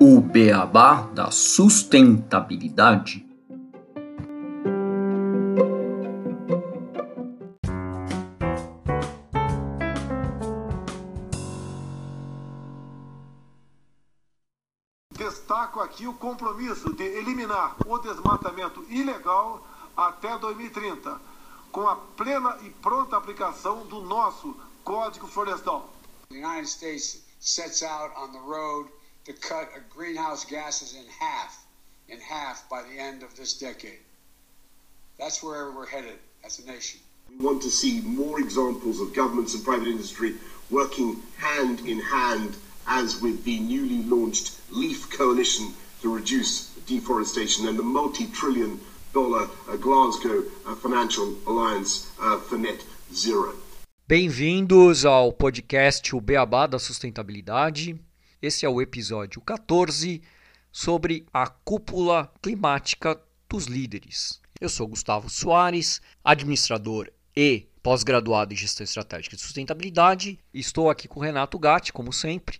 O beabá da sustentabilidade. Destaco aqui o compromisso de eliminar o desmatamento ilegal até 2030, com a plena e pronta aplicação do nosso Código Florestal. The United States sets out on the road to cut greenhouse gases in half, in half by the end of this decade. That's where we're headed as a nation. We want to see more examples of governments and private industry working hand in hand, as with the newly launched LEAF Coalition to reduce deforestation and the multi trillion dollar uh, Glasgow uh, Financial Alliance uh, for Net Zero. Bem-vindos ao podcast O Beabá da Sustentabilidade. Esse é o episódio 14 sobre a cúpula climática dos líderes. Eu sou Gustavo Soares, administrador e pós-graduado em gestão estratégica de sustentabilidade. Estou aqui com o Renato Gatti, como sempre,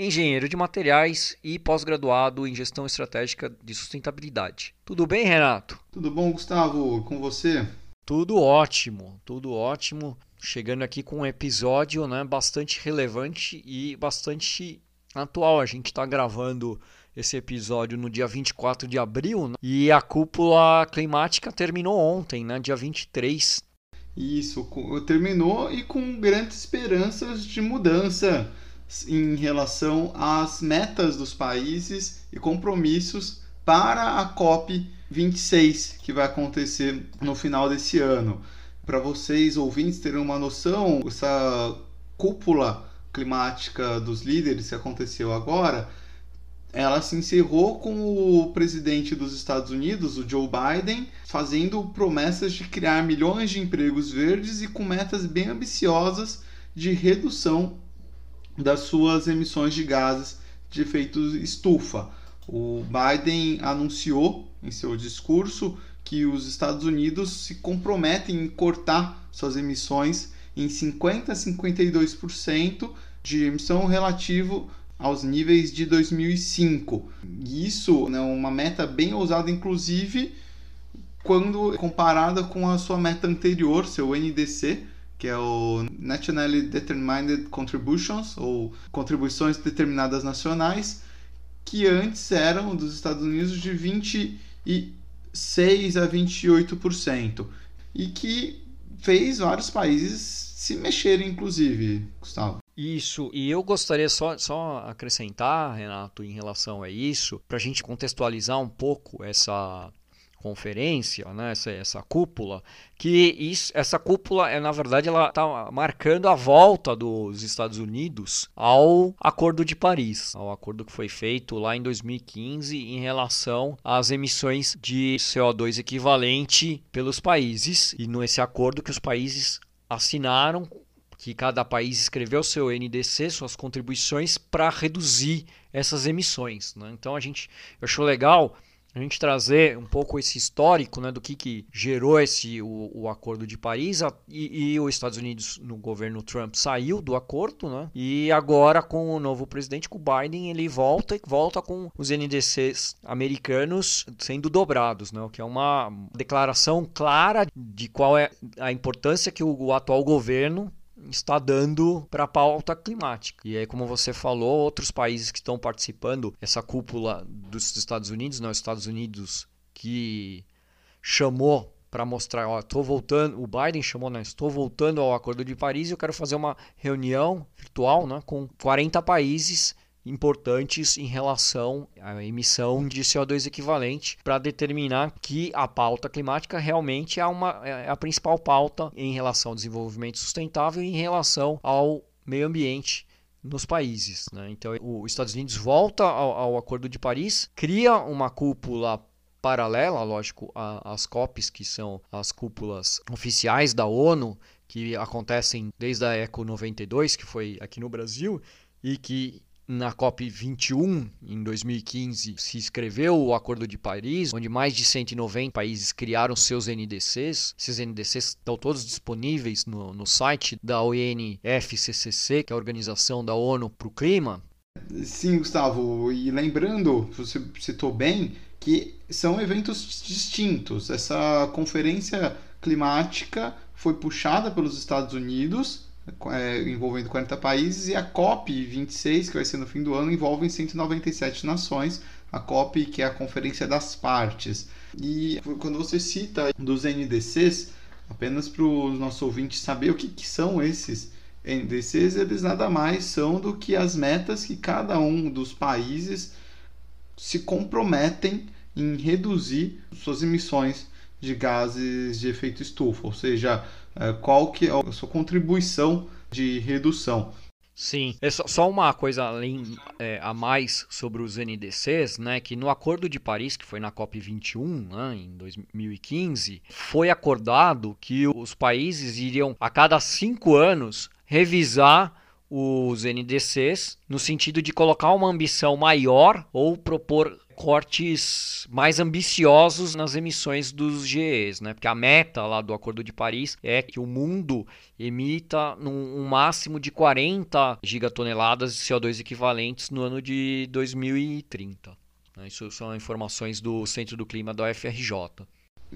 engenheiro de materiais e pós-graduado em gestão estratégica de sustentabilidade. Tudo bem, Renato? Tudo bom, Gustavo? Com você? Tudo ótimo, tudo ótimo. Chegando aqui com um episódio né, bastante relevante e bastante atual. A gente está gravando esse episódio no dia 24 de abril né? e a cúpula climática terminou ontem, né, dia 23. Isso, terminou e com grandes esperanças de mudança em relação às metas dos países e compromissos para a COP 26, que vai acontecer no final desse ano. Para vocês ouvintes terem uma noção, essa cúpula climática dos líderes que aconteceu agora, ela se encerrou com o presidente dos Estados Unidos, o Joe Biden, fazendo promessas de criar milhões de empregos verdes e com metas bem ambiciosas de redução das suas emissões de gases de efeito estufa. O Biden anunciou em seu discurso que os Estados Unidos se comprometem em cortar suas emissões em 50 a 52% de emissão relativo aos níveis de 2005. Isso é uma meta bem ousada, inclusive quando comparada com a sua meta anterior, seu NDC, que é o Nationally Determined Contributions, ou contribuições determinadas nacionais, que antes eram dos Estados Unidos de 26 a 28%, e que fez vários países se mexerem, inclusive, Gustavo. Isso, e eu gostaria só, só acrescentar, Renato, em relação a isso, para a gente contextualizar um pouco essa conferência, né, essa, essa cúpula, que isso, essa cúpula, é, na verdade, ela está marcando a volta dos Estados Unidos ao Acordo de Paris, ao acordo que foi feito lá em 2015 em relação às emissões de CO2 equivalente pelos países, e nesse acordo que os países assinaram que cada país escreveu seu NDC, suas contribuições para reduzir essas emissões. Né? Então a gente achou legal a gente trazer um pouco esse histórico né, do que, que gerou esse o, o Acordo de Paris a, e, e, os Estados Unidos no governo Trump saiu do acordo, né? E agora com o novo presidente, com o Biden, ele volta e volta com os NDCs americanos sendo dobrados, né? O que é uma declaração clara de qual é a importância que o, o atual governo está dando para a pauta climática. E aí, como você falou, outros países que estão participando, essa cúpula dos Estados Unidos, não, Estados Unidos que chamou para mostrar, ó, tô voltando, o Biden chamou, né, estou voltando ao Acordo de Paris e eu quero fazer uma reunião virtual, né, com 40 países importantes em relação à emissão de CO2 equivalente para determinar que a pauta climática realmente é, uma, é a principal pauta em relação ao desenvolvimento sustentável e em relação ao meio ambiente nos países. Né? Então, os Estados Unidos volta ao, ao, Acordo de Paris, cria uma cúpula paralela, lógico, às COPs, que são as cúpulas oficiais da ONU, que acontecem desde a ECO 92, que foi aqui no Brasil, e que na COP21, em 2015, se escreveu o Acordo de Paris, onde mais de 190 países criaram seus NDCs. Esses NDCs estão todos disponíveis no, no site da UNFCCC, que é a Organização da ONU para o Clima. Sim, Gustavo, e lembrando, você citou bem, que são eventos distintos. Essa conferência climática foi puxada pelos Estados Unidos é, envolvendo 40 países, e a COP26, que vai ser no fim do ano, envolve 197 nações, a COP, que é a Conferência das Partes. E quando você cita dos NDCs, apenas para os nossos ouvintes saber o que, que são esses NDCs, eles nada mais são do que as metas que cada um dos países se comprometem em reduzir suas emissões de gases de efeito estufa, ou seja, qual que é a sua contribuição de redução. Sim, é só uma coisa além é, a mais sobre os NDCs, né? Que no Acordo de Paris, que foi na COP21, né, em 2015, foi acordado que os países iriam a cada cinco anos revisar os NDCs no sentido de colocar uma ambição maior ou propor cortes mais ambiciosos nas emissões dos GEs, né? Porque a meta lá do Acordo de Paris é que o mundo emita um máximo de 40 gigatoneladas de CO2 equivalentes no ano de 2030. Né? Isso são informações do Centro do Clima da UFRJ.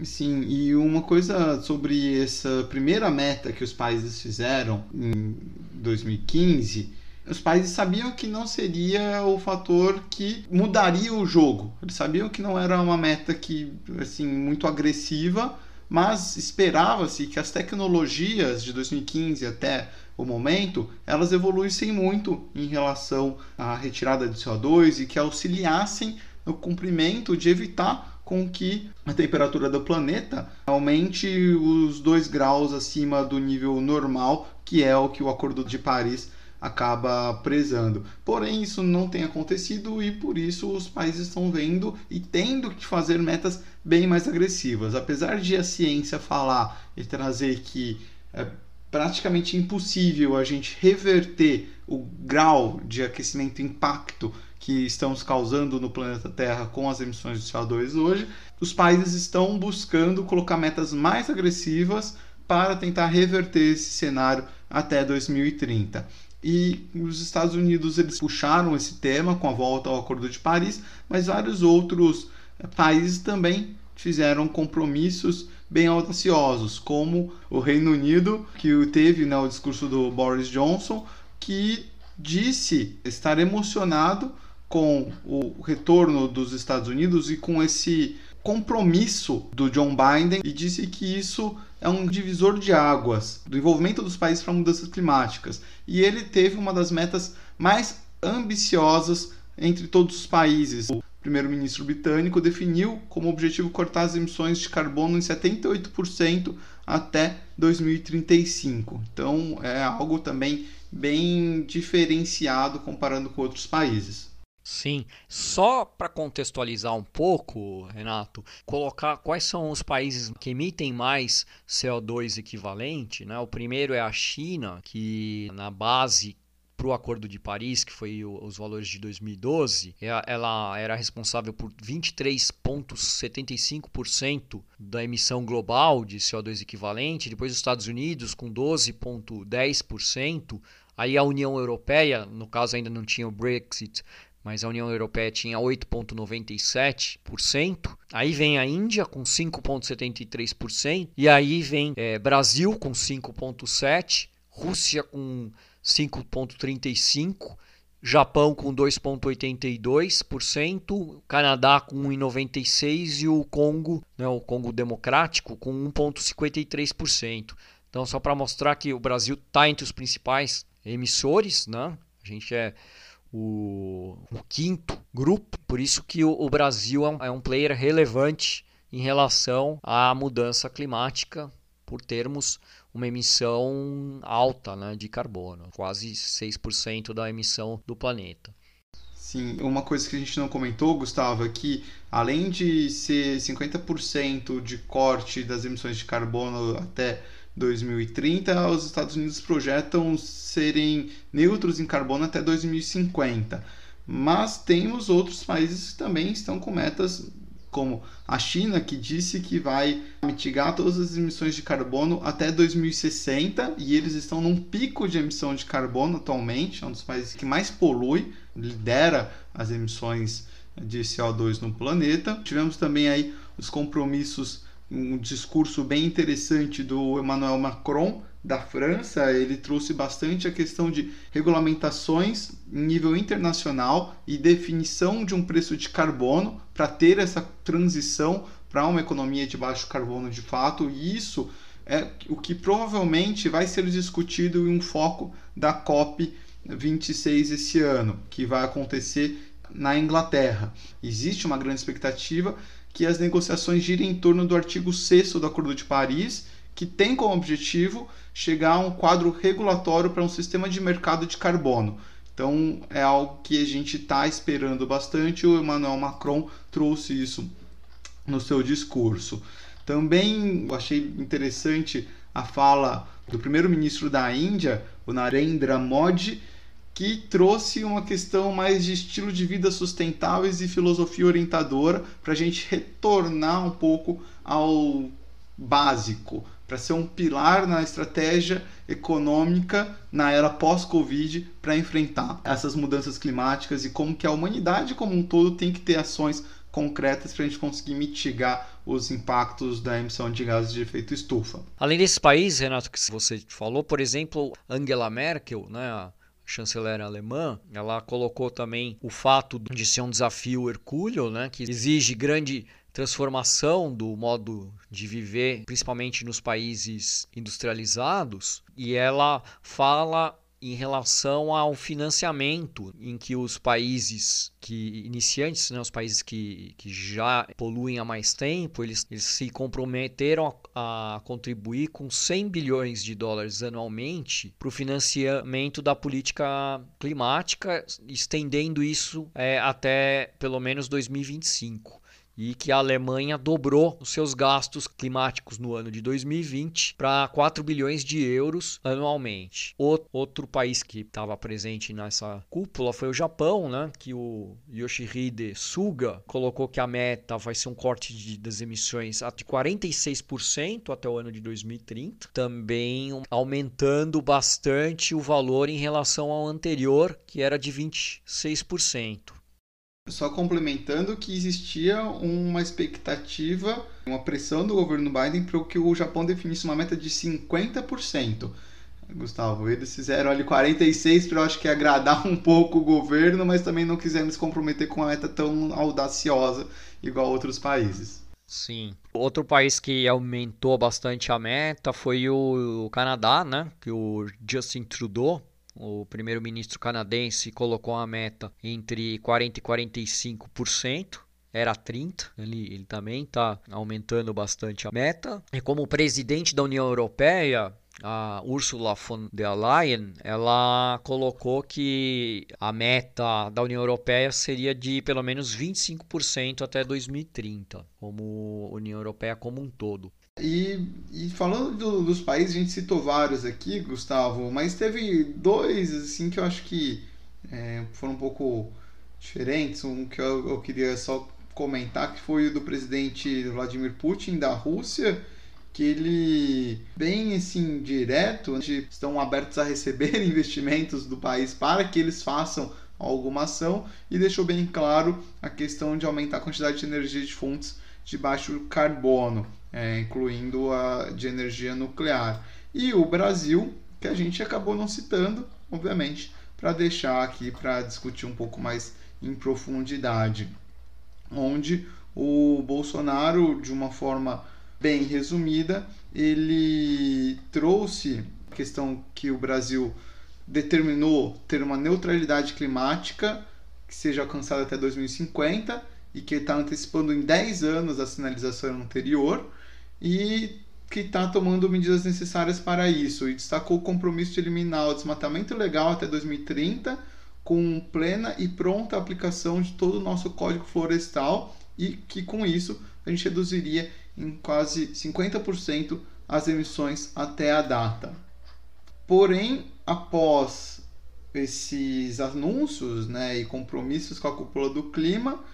Sim, e uma coisa sobre essa primeira meta que os países fizeram em 2015 os países sabiam que não seria o fator que mudaria o jogo. Eles sabiam que não era uma meta que assim muito agressiva, mas esperava-se que as tecnologias de 2015 até o momento elas evoluíssem muito em relação à retirada de CO2 e que auxiliassem no cumprimento de evitar com que a temperatura do planeta aumente os 2 graus acima do nível normal, que é o que o Acordo de Paris acaba prezando. Porém, isso não tem acontecido e por isso os países estão vendo e tendo que fazer metas bem mais agressivas. Apesar de a ciência falar e trazer que é praticamente impossível a gente reverter o grau de aquecimento impacto que estamos causando no planeta Terra com as emissões de CO2 hoje, os países estão buscando colocar metas mais agressivas para tentar reverter esse cenário até 2030 e os Estados Unidos eles puxaram esse tema com a volta ao Acordo de Paris, mas vários outros eh, países também fizeram compromissos bem audaciosos, como o Reino Unido, que teve né, o discurso do Boris Johnson, que disse estar emocionado com o retorno dos Estados Unidos e com esse compromisso do John Biden e disse que isso é um divisor de águas do envolvimento dos países para mudanças climáticas. E ele teve uma das metas mais ambiciosas entre todos os países. O primeiro-ministro britânico definiu como objetivo cortar as emissões de carbono em 78% até 2035. Então é algo também bem diferenciado comparando com outros países. Sim, só para contextualizar um pouco, Renato, colocar quais são os países que emitem mais CO2 equivalente, né? O primeiro é a China, que na base para o Acordo de Paris, que foi os valores de 2012, é, ela era responsável por 23,75% da emissão global de CO2 equivalente, depois os Estados Unidos com 12,10%, aí a União Europeia, no caso ainda não tinha o Brexit, mas a União Europeia tinha 8,97%. Aí vem a Índia com 5,73%. E aí vem é, Brasil com 5,7%, Rússia com 5,35%. Japão com 2,82%, Canadá com 1,96% e o Congo, né, o Congo Democrático, com 1,53%. Então, só para mostrar que o Brasil está entre os principais emissores, né? a gente é o, o quinto grupo, por isso que o, o Brasil é um, é um player relevante em relação à mudança climática, por termos uma emissão alta né, de carbono, quase 6% da emissão do planeta. Sim, uma coisa que a gente não comentou, Gustavo, é que além de ser 50% de corte das emissões de carbono até 2030, os Estados Unidos projetam serem neutros em carbono até 2050. Mas temos outros países que também estão com metas como a China, que disse que vai mitigar todas as emissões de carbono até 2060 e eles estão num pico de emissão de carbono atualmente, é um dos países que mais polui, lidera as emissões de CO2 no planeta. Tivemos também aí os compromissos, um discurso bem interessante do Emmanuel Macron da França, ele trouxe bastante a questão de regulamentações em nível internacional e definição de um preço de carbono para ter essa transição para uma economia de baixo carbono de fato, e isso é o que provavelmente vai ser discutido em um foco da COP 26 esse ano, que vai acontecer na Inglaterra. Existe uma grande expectativa que as negociações girem em torno do artigo 6 do Acordo de Paris, que tem como objetivo chegar a um quadro regulatório para um sistema de mercado de carbono. Então é algo que a gente está esperando bastante. O Emmanuel Macron trouxe isso no seu discurso. Também achei interessante a fala do primeiro-ministro da Índia, o Narendra Modi, que trouxe uma questão mais de estilo de vida sustentáveis e filosofia orientadora para a gente retornar um pouco ao básico, para ser um pilar na estratégia econômica na era pós-Covid para enfrentar essas mudanças climáticas e como que a humanidade como um todo tem que ter ações concretas para a gente conseguir mitigar os impactos da emissão de gases de efeito estufa. Além desses países, Renato, que você falou, por exemplo, Angela Merkel, né, chanceler alemã, ela colocou também o fato de ser um desafio hercúleo, né, que exige grande transformação do modo de viver, principalmente nos países industrializados, e ela fala em relação ao financiamento em que os países que iniciantes, né, os países que, que já poluem há mais tempo, eles, eles se comprometeram a, a, contribuir com 100 bilhões de dólares anualmente para o financiamento da política climática, estendendo isso é, até pelo menos 2025 e que a Alemanha dobrou os seus gastos climáticos no ano de 2020 para 4 bilhões de euros anualmente. Outro país que estava presente nessa cúpula foi o Japão, né, que o Yoshihide Suga colocou que a meta vai ser um corte de, das emissões de 46% até o ano de 2030, também aumentando bastante o valor em relação ao anterior, que era de 26%. Só complementando que existia uma expectativa, uma pressão do governo Biden para que o Japão definisse uma meta de 50%. Gustavo, eles fizeram ali 46 para eu acho que agradar um pouco o governo, mas também não quiseram se comprometer com uma meta tão audaciosa igual outros países. Sim. Outro país que aumentou bastante a meta foi o Canadá, né? Que o Justin Trudeau o primeiro-ministro canadense colocou a meta entre 40% e 45%. Era 30, ele, ele também está aumentando bastante a meta. E como presidente da União Europeia, a Ursula von der Leyen, ela colocou que a meta da União Europeia seria de pelo menos 25% até 2030, como União Europeia como um todo. E, e falando do, dos países, a gente citou vários aqui, Gustavo, mas teve dois assim que eu acho que é, foram um pouco diferentes. Um que eu, eu queria só comentar que foi o do presidente Vladimir Putin da Rússia, que ele bem assim direto estão abertos a receber investimentos do país para que eles façam alguma ação e deixou bem claro a questão de aumentar a quantidade de energia de fontes de baixo carbono é, incluindo a de energia nuclear. E o Brasil, que a gente acabou não citando, obviamente, para deixar aqui para discutir um pouco mais em profundidade, onde o Bolsonaro, de uma forma bem resumida, ele trouxe a questão que o Brasil determinou ter uma neutralidade climática que seja alcançada até 2050 e que está antecipando em 10 anos a sinalização anterior e que está tomando medidas necessárias para isso. E destacou o compromisso de eliminar o desmatamento legal até 2030, com plena e pronta aplicação de todo o nosso código florestal e que com isso a gente reduziria em quase 50% as emissões até a data. Porém, após esses anúncios né, e compromissos com a cúpula do clima,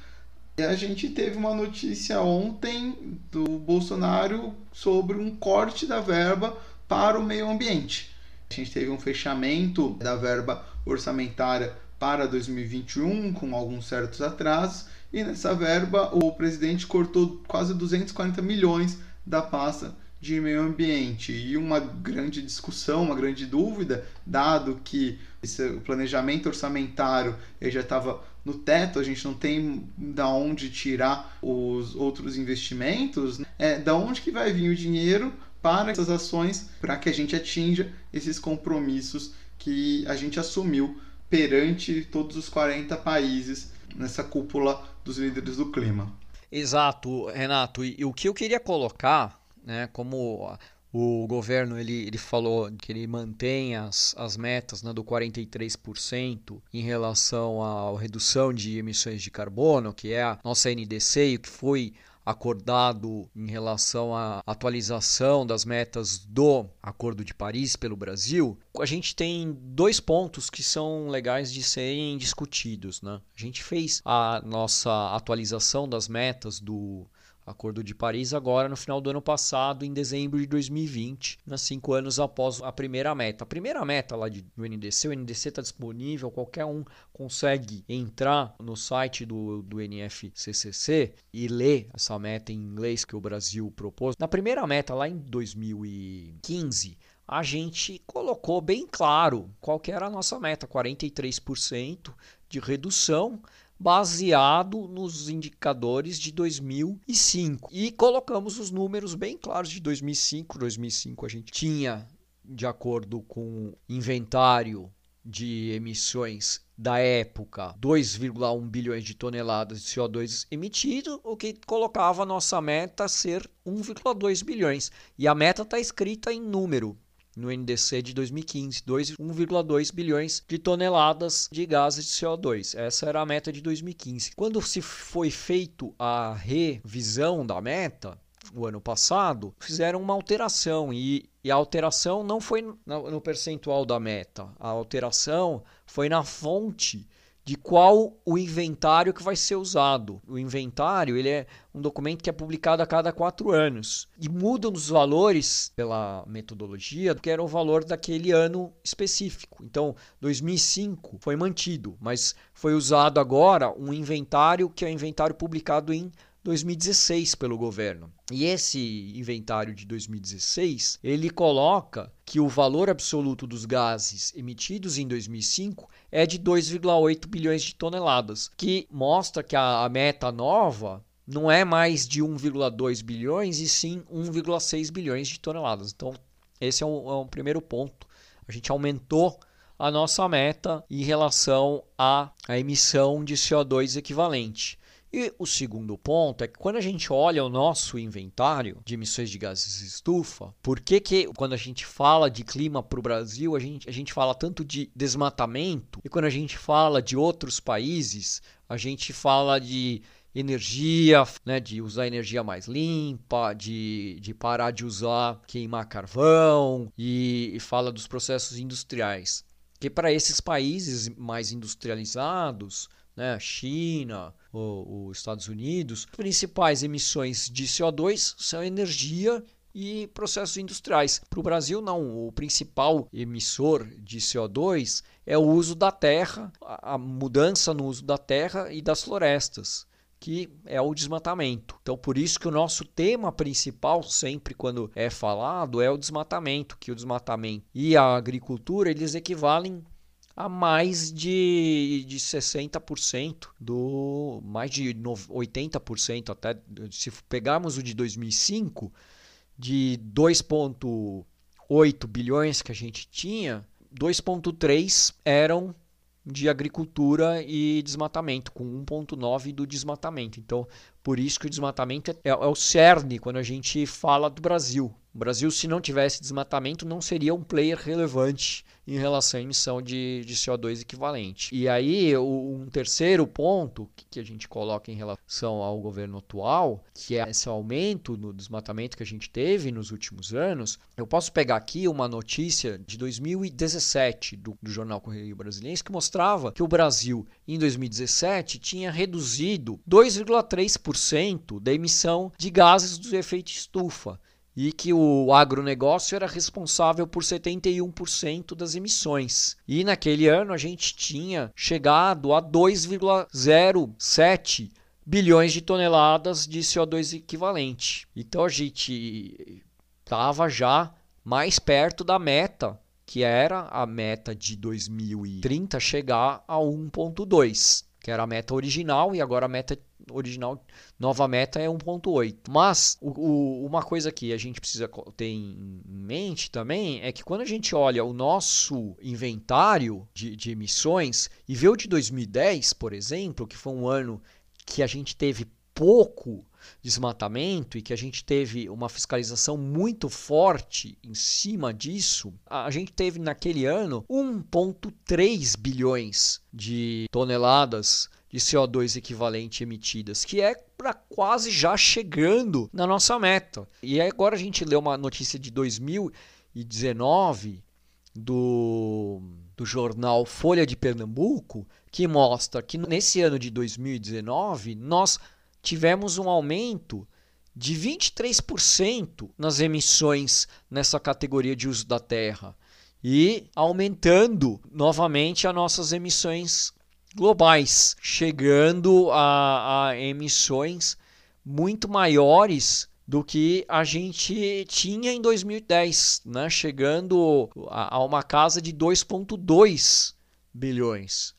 a gente teve uma notícia ontem do Bolsonaro sobre um corte da verba para o meio ambiente. A gente teve um fechamento da verba orçamentária para 2021 com alguns certos atrasos e nessa verba o presidente cortou quase 240 milhões da pasta de meio ambiente e uma grande discussão, uma grande dúvida, dado que esse, planejamento orçamentário já estava no teto, a gente não tem da onde tirar os outros investimentos, né? é da onde que vai vir o dinheiro para essas ações para que a gente atinja esses compromissos que a gente assumiu perante todos os 40 países nessa cúpula dos líderes do clima. Exato, Renato. E, e o que eu queria colocar né? Como o governo ele, ele falou que ele mantém as, as metas né, do 43% em relação à redução de emissões de carbono, que é a nossa NDC, e que foi acordado em relação à atualização das metas do Acordo de Paris pelo Brasil, a gente tem dois pontos que são legais de serem discutidos. Né? A gente fez a nossa atualização das metas do Acordo de Paris agora no final do ano passado, em dezembro de 2020, nas cinco anos após a primeira meta. A primeira meta lá de, do NDC, o NDC está disponível, qualquer um consegue entrar no site do, do NFCCC e ler essa meta em inglês que o Brasil propôs. Na primeira meta, lá em 2015, a gente colocou bem claro qual que era a nossa meta, 43% de redução baseado nos indicadores de 2005 e colocamos os números bem claros de 2005. 2005 a gente tinha, de acordo com inventário de emissões da época, 2,1 bilhões de toneladas de CO2 emitido, o que colocava a nossa meta ser 1,2 bilhões. E a meta está escrita em número, no NDC de 2015, 1,2 bilhões de toneladas de gases de CO2. Essa era a meta de 2015. Quando se foi feito a revisão da meta, o ano passado, fizeram uma alteração e, e a alteração não foi no, no percentual da meta, a alteração foi na fonte de qual o inventário que vai ser usado. O inventário ele é um documento que é publicado a cada quatro anos e mudam os valores pela metodologia, que era o valor daquele ano específico. Então, 2005 foi mantido, mas foi usado agora um inventário que é o inventário publicado em 2016 pelo governo. E esse inventário de 2016, ele coloca que o valor absoluto dos gases emitidos em 2005 é de 2,8 bilhões de toneladas, que mostra que a, a meta nova não é mais de 1,2 bilhões e sim 1,6 bilhões de toneladas. Então, esse é um, é um primeiro ponto. A gente aumentou a nossa meta em relação à, à emissão de CO2 equivalente. E o segundo ponto é que quando a gente olha o nosso inventário de emissões de gases de estufa, por que, que quando a gente fala de clima para o Brasil, a gente, a gente fala tanto de desmatamento, e quando a gente fala de outros países, a gente fala de energia, né, de usar energia mais limpa, de, de parar de usar queimar carvão e, e fala dos processos industriais. Que para esses países mais industrializados, né, China, os Estados Unidos, as principais emissões de CO2 são energia e processos industriais. Para o Brasil, não. O principal emissor de CO2 é o uso da terra, a mudança no uso da terra e das florestas que é o desmatamento. Então, por isso que o nosso tema principal, sempre quando é falado, é o desmatamento, que o desmatamento e a agricultura, eles equivalem a mais de, de 60% do mais de 80% até se pegarmos o de 2005 de 2.8 bilhões que a gente tinha, 2.3 eram de agricultura e desmatamento, com 1,9 do desmatamento. Então, por isso que o desmatamento é, é, o cerne quando a gente fala do Brasil. O Brasil, se não tivesse desmatamento, não seria um player relevante em relação à emissão de, de CO2 equivalente. E aí, um terceiro ponto que, que a gente coloca em relação ao governo atual, que é esse aumento no desmatamento que a gente teve nos últimos anos, eu posso pegar aqui uma notícia de 2017 do, do jornal Correio Brasileiro que mostrava que o Brasil, em 2017, tinha reduzido 2,3% da emissão de gases do efeito estufa e que o agronegócio era responsável por 71% das emissões. E naquele ano a gente tinha chegado a 2,07 bilhões de toneladas de CO2 equivalente. Então a gente estava já mais perto da meta, que era a meta de 2030 chegar a 1.2, que era a meta original e agora a meta original, nova meta é 1.8. Mas o, o, uma coisa que a gente precisa ter em mente também é que quando a gente olha o nosso inventário de, de emissões e vê o de 2010, por exemplo, que foi um ano que a gente teve pouco desmatamento e que a gente teve uma fiscalização muito forte em cima disso, a gente teve naquele ano 1,3 bilhões de toneladas de CO2 equivalente emitidas, que é para quase já chegando na nossa meta. E agora a gente lê uma notícia de 2019 do, do jornal Folha de Pernambuco, que mostra que nesse ano de 2019 nós tivemos um aumento de 23% nas emissões nessa categoria de uso da terra e aumentando novamente as nossas emissões globais, chegando a, a emissões muito maiores do que a gente tinha em 2010, né? chegando a, a uma casa de 2,2 bilhões.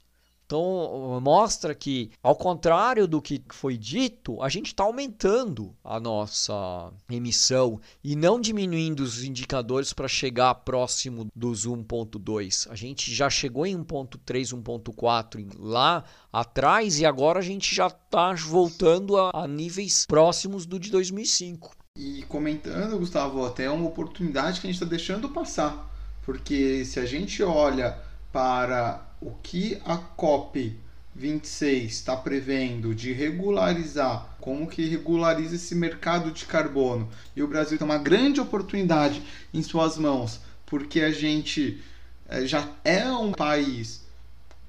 Então, mostra que, ao contrário do que foi dito, a gente está aumentando a nossa emissão e não diminuindo os indicadores para chegar próximo dos 1,2. A gente já chegou em 1,3, 1,4 lá atrás e agora a gente já está voltando a, a níveis próximos do de 2005. E comentando, Gustavo, até uma oportunidade que a gente está deixando passar, porque se a gente olha para o que a COP 26 está prevendo de regularizar, como que regulariza esse mercado de carbono. E o Brasil tem uma grande oportunidade em suas mãos, porque a gente eh, já é um país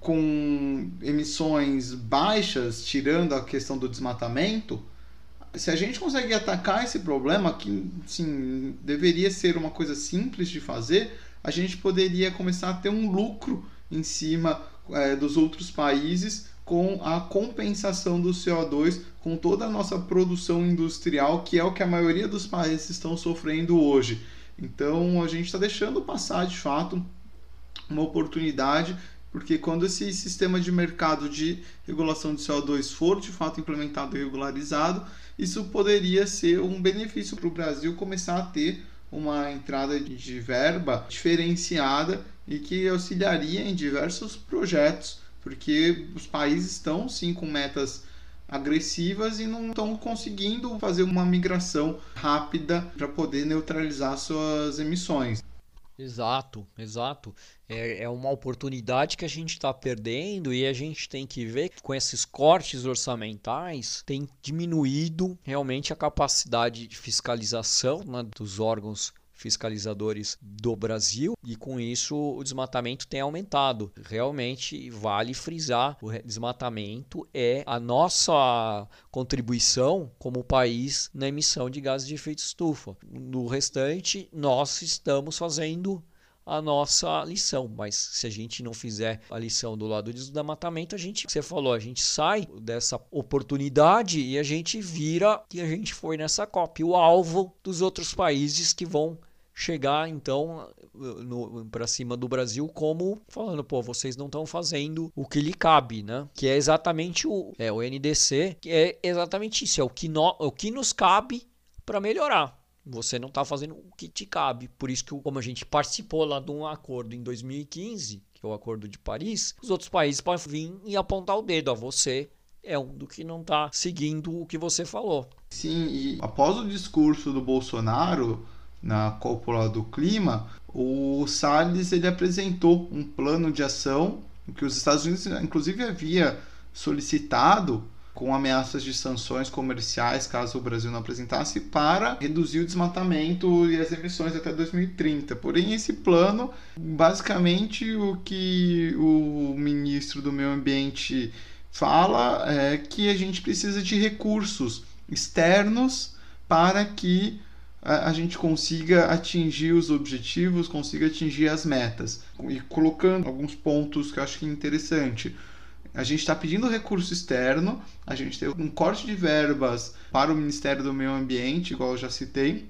com emissões baixas, tirando a questão do desmatamento. Se a gente conseguir atacar esse problema, que sim, deveria ser uma coisa simples de fazer, a gente poderia começar a ter um lucro em cima é, dos outros países com a compensação do CO2 com toda a nossa produção industrial, que é o que a maioria dos países estão sofrendo hoje. Então a gente está deixando passar de fato uma oportunidade, porque quando esse sistema de mercado de regulação de CO2 for de fato implementado e regularizado, isso poderia ser um benefício para o Brasil começar a ter uma entrada de verba diferenciada e que auxiliaria em diversos projetos, porque os países estão sim com metas agressivas e não estão conseguindo fazer uma migração rápida para poder neutralizar suas emissões. Exato, exato. É, é uma oportunidade que a gente está perdendo e a gente tem que ver que com esses cortes orçamentais tem diminuído realmente a capacidade de fiscalização né, dos órgãos fiscalizadores do Brasil e com isso o desmatamento tem aumentado. Realmente vale frisar, o desmatamento é a nossa contribuição como país na emissão de gases de efeito estufa. No restante, nós estamos fazendo a nossa lição, mas se a gente não fizer a lição do lado do desmatamento, a gente, você falou, a gente sai dessa oportunidade e a gente vira que a gente foi nessa COP, o alvo dos outros países que vão chegar então para cima do Brasil como falando, pô, vocês não estão fazendo o que lhe cabe, né? Que é exatamente o, é, o NDC, que é exatamente isso, é o que, no, o que nos cabe para melhorar. Você não está fazendo o que te cabe. Por isso que, como a gente participou lá de um acordo em 2015, que é o Acordo de Paris, os outros países podem vir e apontar o dedo a você. É um do que não está seguindo o que você falou. Sim, e após o discurso do Bolsonaro, na cúpula do clima, o Salles ele apresentou um plano de ação que os Estados Unidos, inclusive, havia solicitado com ameaças de sanções comerciais caso o Brasil não apresentasse para reduzir o desmatamento e as emissões até 2030. Porém, esse plano, basicamente, o que o ministro do Meio Ambiente fala é que a gente precisa de recursos externos para que a, gente consiga atingir os objetivos, consiga atingir as metas. E colocando alguns pontos que eu acho que é interessante. A gente está pedindo recurso externo, a gente tem um corte de verbas para o Ministério do Meio Ambiente, igual eu já citei,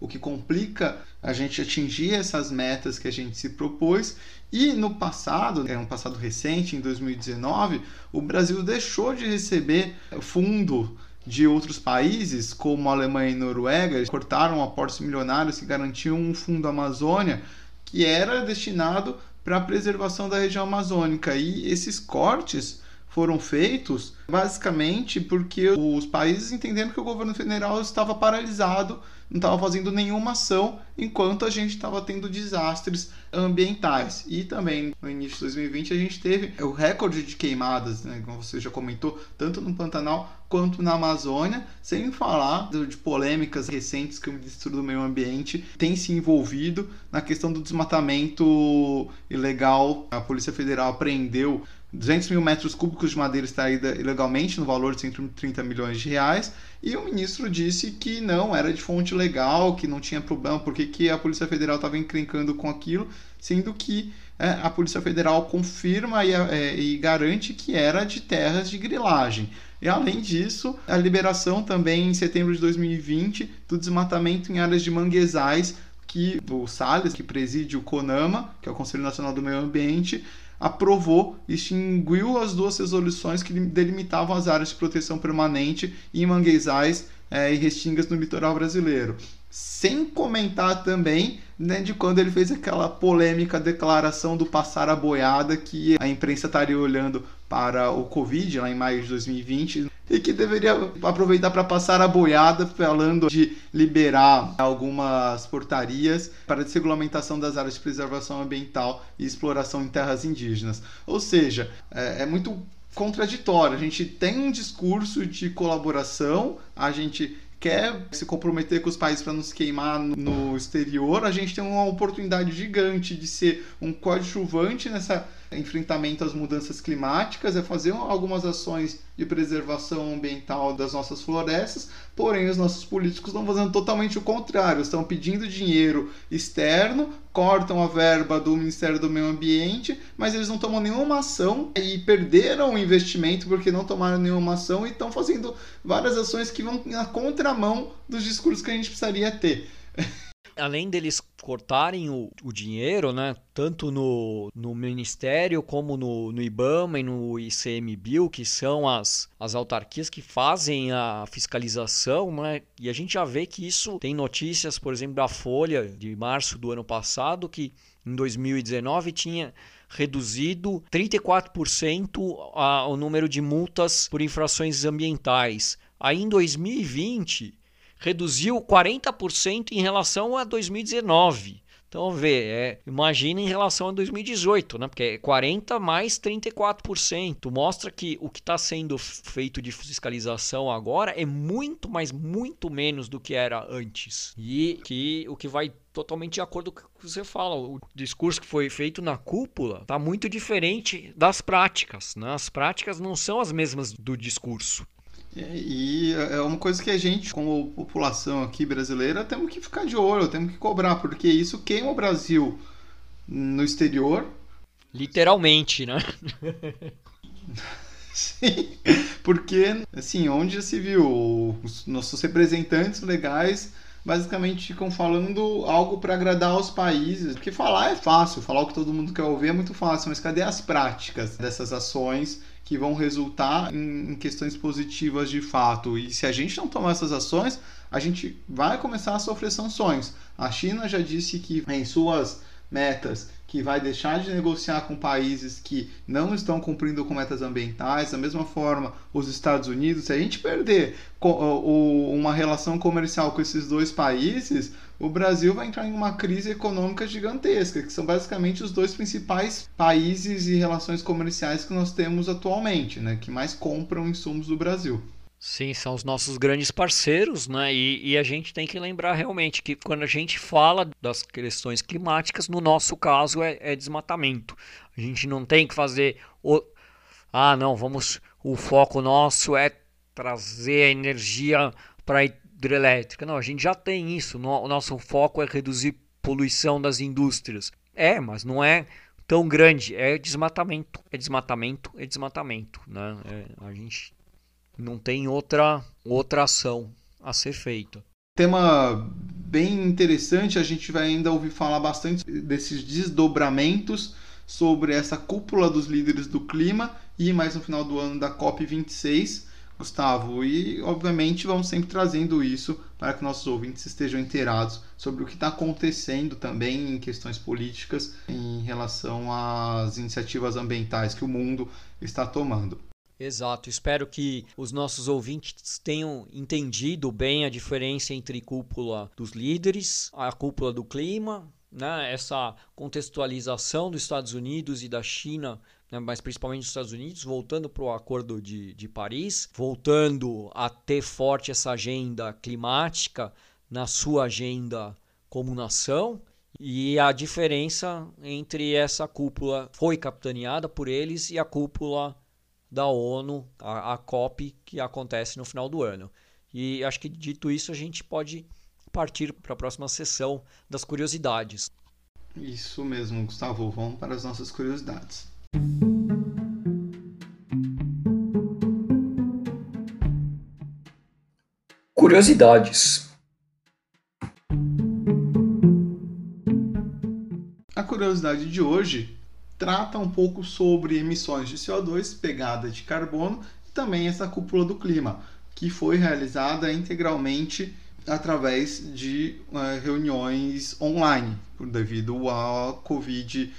o que complica a gente atingir essas metas que a gente se propôs. E no passado, é um passado recente, em 2019, o Brasil deixou de receber fundo de outros países, como Alemanha e Noruega, cortaram aportes milionários que garantiam um fundo Amazônia que era destinado para a preservação da região amazônica. E esses cortes foram feitos basicamente porque os países entenderam que o governo federal estava paralisado não estava fazendo nenhuma ação enquanto a gente estava tendo desastres ambientais. E também no início de 2020 a gente teve o recorde de queimadas, né, como você já comentou, tanto no Pantanal quanto na Amazônia, sem falar de polêmicas recentes que o Ministro do Meio Ambiente tem se envolvido na questão do desmatamento ilegal. A Polícia Federal apreendeu 200 mil metros cúbicos de madeira extraída ilegalmente no valor de 130 milhões de reais e o ministro disse que não, era de fonte legal, que não tinha problema, porque que a Polícia Federal estava encrencando com aquilo, sendo que é, a Polícia Federal confirma e, é, e garante que era de terras de grilagem. E além disso, a liberação também em setembro de 2020 do desmatamento em áreas de manguezais que o Salles, que preside o CONAMA, que é o Conselho Nacional do Meio Ambiente, aprovou e extinguiu as duas resoluções que delimitavam as áreas de proteção permanente em manguezais é, e restingas no litoral brasileiro. Sem comentar também né, de quando ele fez aquela polêmica declaração do passar a boiada que a imprensa estaria olhando para o Covid lá em maio de 2020 e que deveria aproveitar para passar a boiada falando de liberar algumas portarias para a desregulamentação das áreas de preservação ambiental e exploração em terras indígenas. Ou seja, é, é muito contraditório. A gente tem um discurso de colaboração, a gente quer se comprometer com os países para nos queimar no exterior, a gente tem uma oportunidade gigante de ser um coadjuvante nessa enfrentamento às mudanças climáticas, é fazer algumas ações de preservação ambiental das nossas florestas, porém os nossos políticos estão fazendo totalmente o contrário, estão pedindo dinheiro externo, cortam a verba do Ministério do Meio Ambiente, mas eles não tomam nenhuma ação e perderam o investimento porque não tomaram nenhuma ação e estão fazendo várias ações que vão na contramão dos discursos que a gente precisaria ter. Além deles cortarem o, o dinheiro, né, tanto no, no Ministério como no, no IBAMA e no ICMBio, que são as, as autarquias que fazem a fiscalização, né, e a gente já vê que isso tem notícias, por exemplo, da Folha de março do ano passado, que em 2019 tinha reduzido 34% a, o número de multas por infrações ambientais. Aí em 2020 reduziu 40% em relação a 2019. Então, vê, é, imagina em relação a 2018, né? porque é 40 mais 34%. Mostra que o que está sendo feito de fiscalização agora é muito, mas muito menos do que era antes. E que o que vai totalmente de acordo com o que você fala. O discurso que foi feito na cúpula está muito diferente das práticas. Né? As práticas não são as mesmas do discurso. E é uma coisa que a gente, como população aqui brasileira, temos que ficar de olho, temos que cobrar, porque isso queima o Brasil no exterior. Literalmente, né? Sim, porque, assim, onde se viu, os nossos representantes legais basicamente ficam falando algo para agradar os países. Porque falar é fácil, falar o que todo mundo quer ouvir é muito fácil, mas cadê as práticas dessas ações que vão resultar em, questões positivas de fato. E se a gente não tomar essas ações, a gente vai começar a sofrer sanções. A China já disse que em suas metas que vai deixar de negociar com países que não estão cumprindo com metas ambientais. Da mesma forma, os Estados Unidos, se a gente perder uma relação comercial com esses dois países, o Brasil vai entrar em uma crise econômica gigantesca, que são basicamente os dois principais países e relações comerciais que nós temos atualmente, né, que mais compram insumos do Brasil. Sim, são os nossos grandes parceiros, né? E, e, a gente tem que lembrar realmente que quando a gente fala das questões climáticas, no nosso caso é, é desmatamento. A gente não tem que fazer o. Ah, não, vamos. O foco nosso é trazer a energia para hidrelétrica. Não, a gente já tem isso. O nosso foco é reduzir poluição das indústrias. É, mas não é tão grande. É desmatamento, é desmatamento, é desmatamento. Né? É, a gente não tem outra, outra ação a ser feita. Tema bem interessante, a gente vai ainda ouvir falar bastante desses desdobramentos sobre essa cúpula dos líderes do clima e mais no final do ano da COP26, Gustavo. E obviamente vamos sempre trazendo isso para que nossos ouvintes estejam inteirados sobre o que está acontecendo também em questões políticas em relação às iniciativas ambientais que o mundo está tomando. Exato, espero que os nossos ouvintes tenham entendido bem a diferença entre cúpula dos líderes, a cúpula do clima, né? essa contextualização dos Estados Unidos e da China, né? mas principalmente dos Estados Unidos, voltando para o Acordo de, de Paris, voltando a ter forte essa agenda climática na sua agenda como nação. E a diferença entre essa cúpula foi capitaneada por eles e a cúpula da ONU, a, a COP, que acontece no final do ano. E acho que dito isso, a gente pode partir para a próxima sessão das curiosidades. Isso mesmo, Gustavo. Vamos para as nossas curiosidades. Curiosidades. A curiosidade de hoje trata um pouco sobre emissões de CO2, pegada de carbono e também essa cúpula do clima, que foi realizada integralmente através de uh, reuniões online, devido à Covid-19,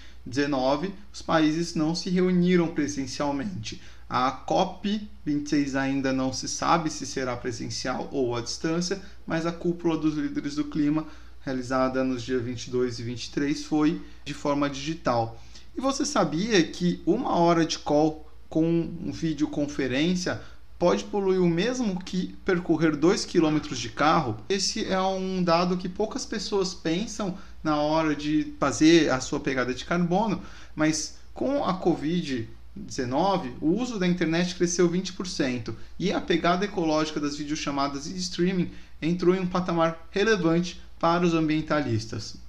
os países não se reuniram presencialmente. A COP 26 ainda não se sabe se será presencial ou à distância, mas a cúpula dos líderes do clima, realizada nos dias 22 e 23, foi de forma digital. E você sabia que uma hora de call com videoconferência pode poluir o mesmo que percorrer 2 km de carro? Esse é um dado que poucas pessoas pensam na hora de fazer a sua pegada de carbono, mas com a Covid-19, o uso da internet cresceu 20% e a pegada ecológica das videochamadas e streaming entrou em um patamar relevante para os ambientalistas.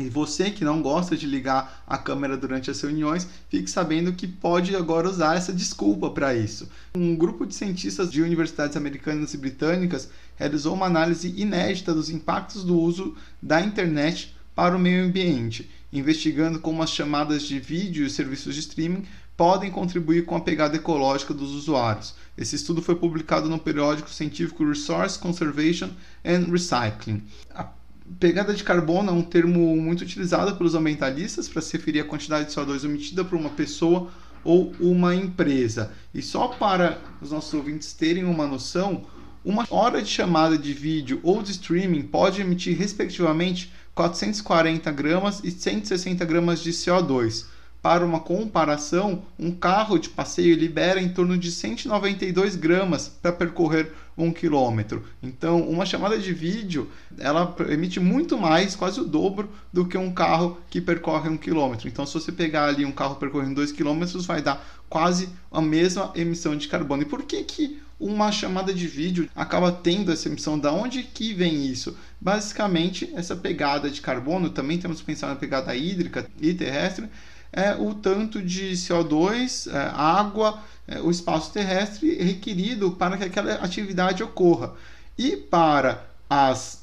E você que não gosta de ligar a câmera durante as reuniões, fique sabendo que pode agora usar essa desculpa para isso. Um grupo de cientistas de universidades americanas e britânicas realizou uma análise inédita dos impactos do uso da internet para o meio ambiente, investigando como as chamadas de vídeo e serviços de streaming podem contribuir com a pegada ecológica dos usuários. Esse estudo foi publicado no periódico científico Resource Conservation and Recycling. A Pegada de carbono é um termo muito utilizado pelos ambientalistas para se referir à quantidade de CO2 emitida por uma pessoa ou uma empresa. E só para os nossos ouvintes terem uma noção, uma hora de chamada de vídeo ou de streaming pode emitir, respectivamente, 440 gramas e 160 gramas de CO2. Para uma comparação, um carro de passeio libera em torno de 192 gramas para percorrer um quilômetro. Então, uma chamada de vídeo ela emite muito mais, quase o dobro, do que um carro que percorre um quilômetro. Então, se você pegar ali um carro percorrendo dois quilômetros, vai dar quase a mesma emissão de carbono. E por que que uma chamada de vídeo acaba tendo essa emissão? Da onde que vem isso? Basicamente, essa pegada de carbono, também temos que pensar na pegada hídrica e terrestre, é, o tanto de CO2, é, água, é, o espaço terrestre requerido para que aquela atividade ocorra. E para as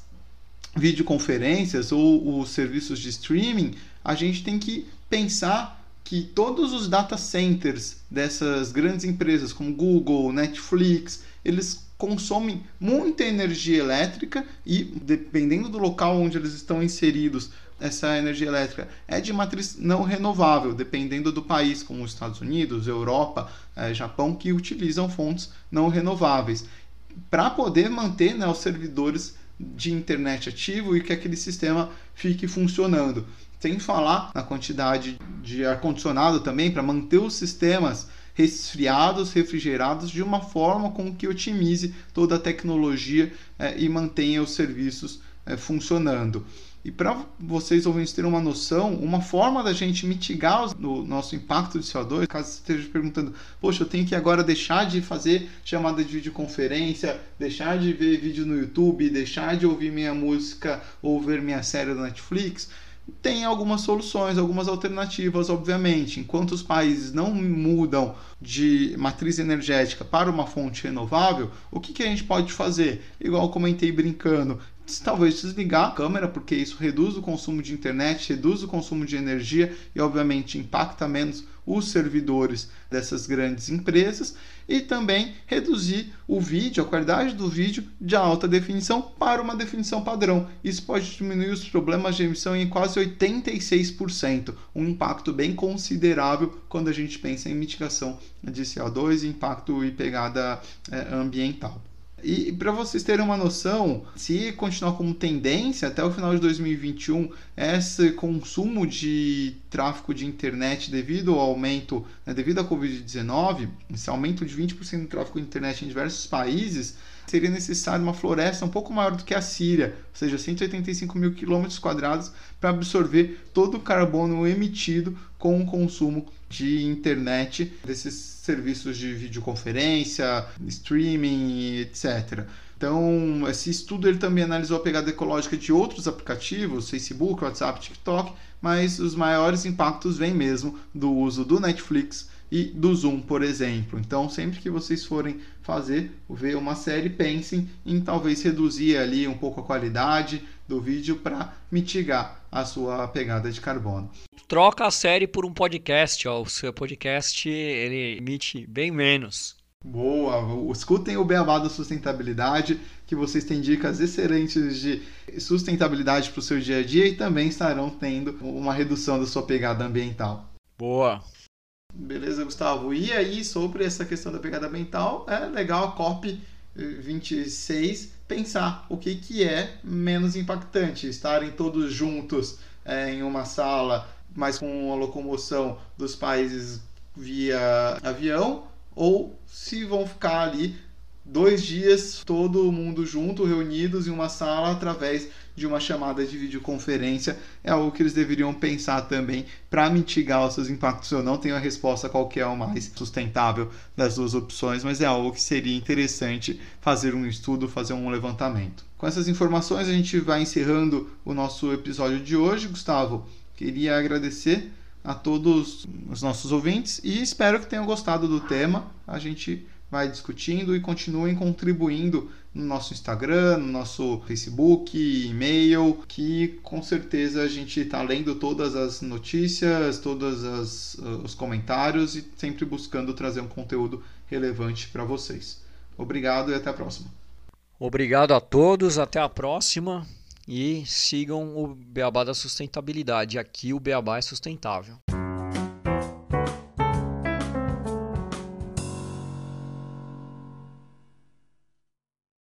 videoconferências ou os serviços de streaming, a gente tem que pensar que todos os data centers dessas grandes empresas como Google, Netflix, eles consomem muita energia elétrica e dependendo do local onde eles estão inseridos, essa energia elétrica é de matriz não renovável, dependendo do país, como os Estados Unidos, Europa, é, Japão, que utilizam fontes não renováveis. Para poder manter né, os servidores de internet ativo e que aquele sistema fique funcionando. Sem falar na quantidade de ar-condicionado também para manter os sistemas resfriados, refrigerados de uma forma com que otimize toda a tecnologia eh, e mantenha os serviços eh, funcionando. E para vocês ouvintes terem uma noção, uma forma da gente mitigar o nosso impacto de CO2, caso você esteja perguntando, poxa, eu tenho que agora deixar de fazer chamada de videoconferência, deixar de ver vídeo no YouTube, deixar de ouvir minha música ou ver minha série do Netflix, tem algumas soluções, algumas alternativas, obviamente. Enquanto os países não mudam de matriz energética para uma fonte renovável, o que, que a gente pode fazer? Igual comentei brincando, talvez desligar a câmera, porque isso reduz o consumo de internet, reduz o consumo de energia e, obviamente, impacta menos os servidores dessas grandes empresas e também reduzir o vídeo, a qualidade do vídeo de alta definição para uma definição padrão. Isso pode diminuir os problemas de emissão em quase 86%, um impacto bem considerável quando a gente pensa em mitigação de CO2 e impacto e pegada é, ambiental. E para vocês terem uma noção, se continuar como tendência até o final de 2021, esse consumo de tráfego de internet devido ao aumento, né, devido à Covid-19, esse aumento de 20% do tráfego de internet em diversos países, seria necessário uma floresta um pouco maior do que a Síria, ou seja, 185 mil quilômetros quadrados, para absorver todo o carbono emitido com o consumo de internet desses serviços de videoconferência, streaming, etc. Então, esse estudo ele também analisou a pegada ecológica de outros aplicativos, Facebook, WhatsApp, TikTok, mas os maiores impactos vêm mesmo do uso do Netflix e do Zoom, por exemplo. Então, sempre que vocês forem fazer, ver uma série, pensem em talvez reduzir ali um pouco a qualidade do vídeo para mitigar a sua pegada de carbono. Troca a série por um podcast, ó. o seu podcast ele emite bem menos. Boa, escutem o Beabá da Sustentabilidade, que vocês têm dicas excelentes de sustentabilidade para o seu dia a dia e também estarão tendo uma redução da sua pegada ambiental. Boa, Beleza, Gustavo. E aí, sobre essa questão da pegada ambiental, é legal a COP 26 pensar o que, que é menos impactante, estarem todos juntos é, em uma sala, mas com a locomoção dos países via avião, ou se vão ficar ali dois dias todo mundo junto, reunidos em uma sala através de uma chamada de videoconferência. É algo que eles deveriam pensar também para mitigar os seus impactos. Eu não tenho a resposta qual que é o mais sustentável das duas opções, mas é algo que seria interessante fazer um estudo, fazer um levantamento. Com essas informações a gente vai encerrando o nosso episódio de hoje, Gustavo. Queria agradecer a todos os nossos ouvintes e espero que tenham gostado do tema. A gente vai discutindo e continuem contribuindo no nosso Instagram, no nosso Facebook, e-mail, que com certeza a gente está lendo todas as notícias, todos uh, os comentários e sempre buscando trazer um conteúdo relevante para vocês. Obrigado e até a próxima. Obrigado a todos, até a próxima e sigam o Beabá da Sustentabilidade. Aqui o Beabá é sustentável.